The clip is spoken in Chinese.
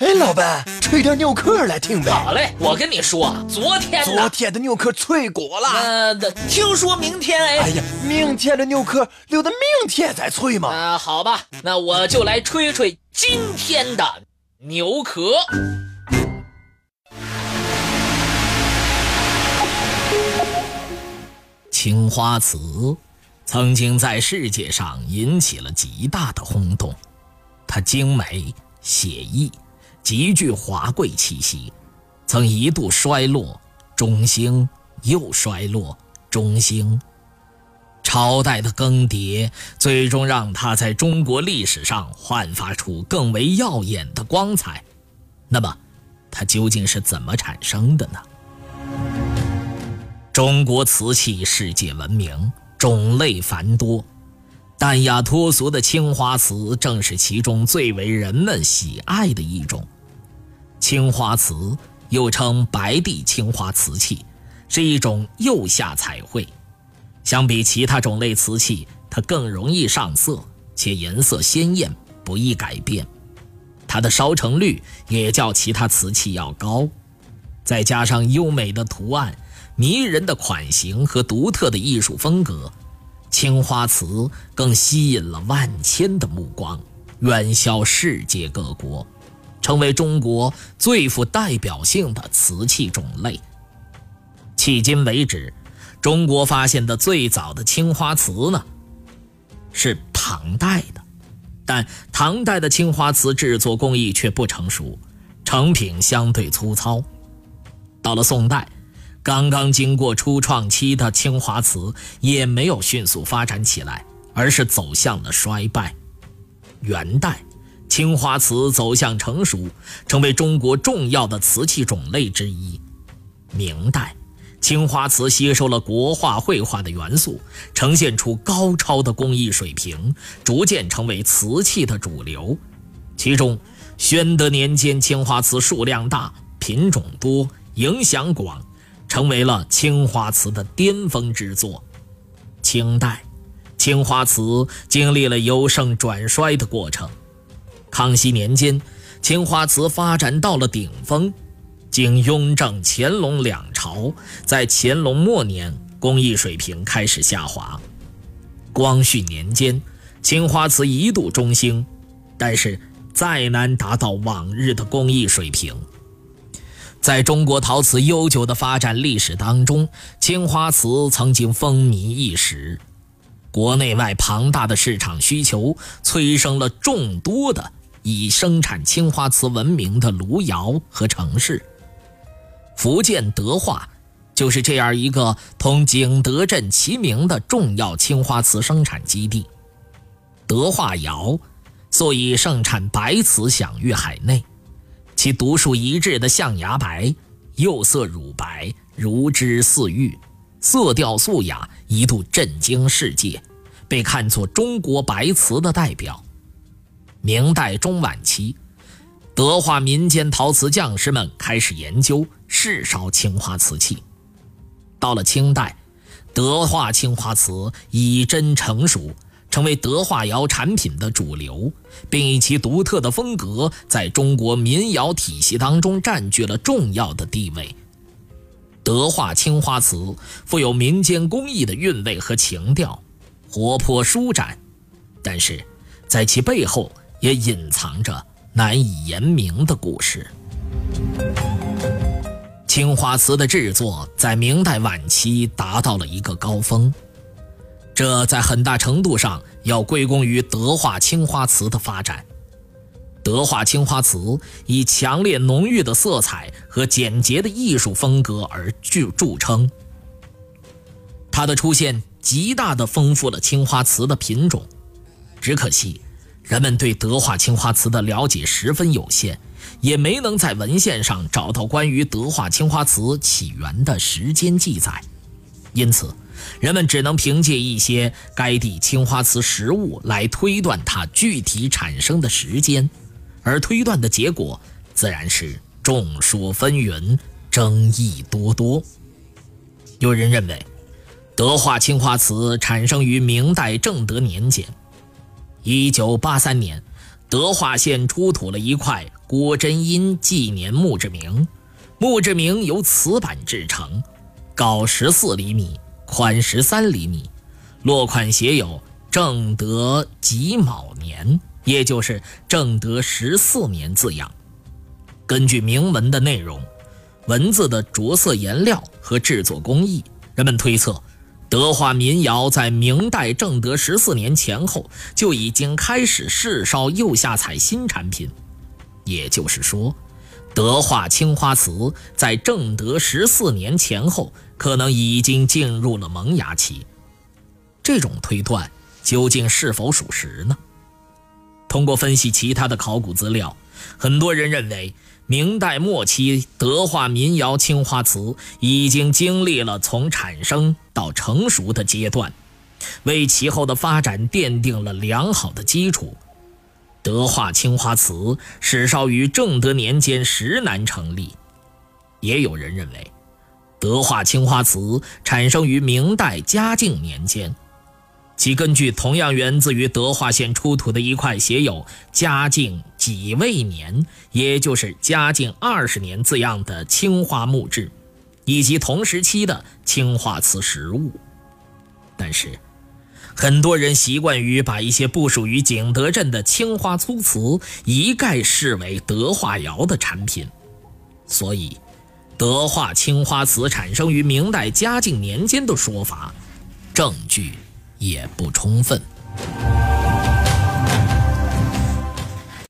哎，老板，吹点牛壳来听呗。好嘞，我跟你说，昨天昨天的牛壳脆过了。呃，听说明天哎。哎呀，明天的牛壳留到明天再吹嘛。啊，好吧，那我就来吹吹今天的牛壳。青花瓷曾经在世界上引起了极大的轰动，它精美写意。极具华贵气息，曾一度衰落，中兴，又衰落，中兴。朝代的更迭，最终让它在中国历史上焕发出更为耀眼的光彩。那么，它究竟是怎么产生的呢？中国瓷器世界闻名，种类繁多，淡雅脱俗的青花瓷正是其中最为人们喜爱的一种。青花瓷又称白地青花瓷器，是一种釉下彩绘。相比其他种类瓷器，它更容易上色，且颜色鲜艳，不易改变。它的烧成率也较其他瓷器要高。再加上优美的图案、迷人的款型和独特的艺术风格，青花瓷更吸引了万千的目光，远销世界各国。成为中国最富代表性的瓷器种类。迄今为止，中国发现的最早的青花瓷呢，是唐代的，但唐代的青花瓷制作工艺却不成熟，成品相对粗糙。到了宋代，刚刚经过初创期的青花瓷也没有迅速发展起来，而是走向了衰败。元代。青花瓷走向成熟，成为中国重要的瓷器种类之一。明代，青花瓷吸收了国画绘画的元素，呈现出高超的工艺水平，逐渐成为瓷器的主流。其中，宣德年间青花瓷数量大、品种多、影响广，成为了青花瓷的巅峰之作。清代，青花瓷经历了由盛转衰的过程。康熙年间，青花瓷发展到了顶峰。经雍正、乾隆两朝，在乾隆末年，工艺水平开始下滑。光绪年间，青花瓷一度中兴，但是再难达到往日的工艺水平。在中国陶瓷悠久的发展历史当中，青花瓷曾经风靡一时。国内外庞大的市场需求，催生了众多的。以生产青花瓷闻名的卢窑和城市，福建德化就是这样一个同景德镇齐名的重要青花瓷生产基地。德化窑素以盛产白瓷享誉海内，其独树一帜的象牙白，釉色乳白，如脂似玉，色调素雅，一度震惊世界，被看作中国白瓷的代表。明代中晚期，德化民间陶瓷匠师们开始研究试烧青花瓷器。到了清代，德化青花瓷已臻成熟，成为德化窑产品的主流，并以其独特的风格在中国民窑体系当中占据了重要的地位。德化青花瓷富有民间工艺的韵味和情调，活泼舒展，但是在其背后。也隐藏着难以言明的故事。青花瓷的制作在明代晚期达到了一个高峰，这在很大程度上要归功于德化青花瓷的发展。德化青花瓷以强烈浓郁的色彩和简洁的艺术风格而著著称，它的出现极大地丰富了青花瓷的品种。只可惜。人们对德化青花瓷的了解十分有限，也没能在文献上找到关于德化青花瓷起源的时间记载，因此，人们只能凭借一些该地青花瓷实物来推断它具体产生的时间，而推断的结果自然是众说纷纭、争议多多。有人认为，德化青花瓷产生于明代正德年间。一九八三年，德化县出土了一块郭真因纪年墓志铭，墓志铭由瓷板制成，高十四厘米，宽十三厘米，落款写有“正德己卯年”，也就是正德十四年字样。根据铭文的内容、文字的着色颜料和制作工艺，人们推测。德化民窑在明代正德十四年前后就已经开始试烧釉下彩新产品，也就是说，德化青花瓷在正德十四年前后可能已经进入了萌芽期。这种推断究竟是否属实呢？通过分析其他的考古资料，很多人认为。明代末期，德化民窑青花瓷已经经历了从产生到成熟的阶段，为其后的发展奠定了良好的基础。德化青花瓷始烧于正德年间，石南成立。也有人认为，德化青花瓷产生于明代嘉靖年间。其根据同样源自于德化县出土的一块写有“嘉靖己未年”，也就是嘉靖二十年字样的青花木质，以及同时期的青花瓷实物。但是，很多人习惯于把一些不属于景德镇的青花粗瓷一概视为德化窑的产品，所以，德化青花瓷产生于明代嘉靖年间的说法，证据。也不充分。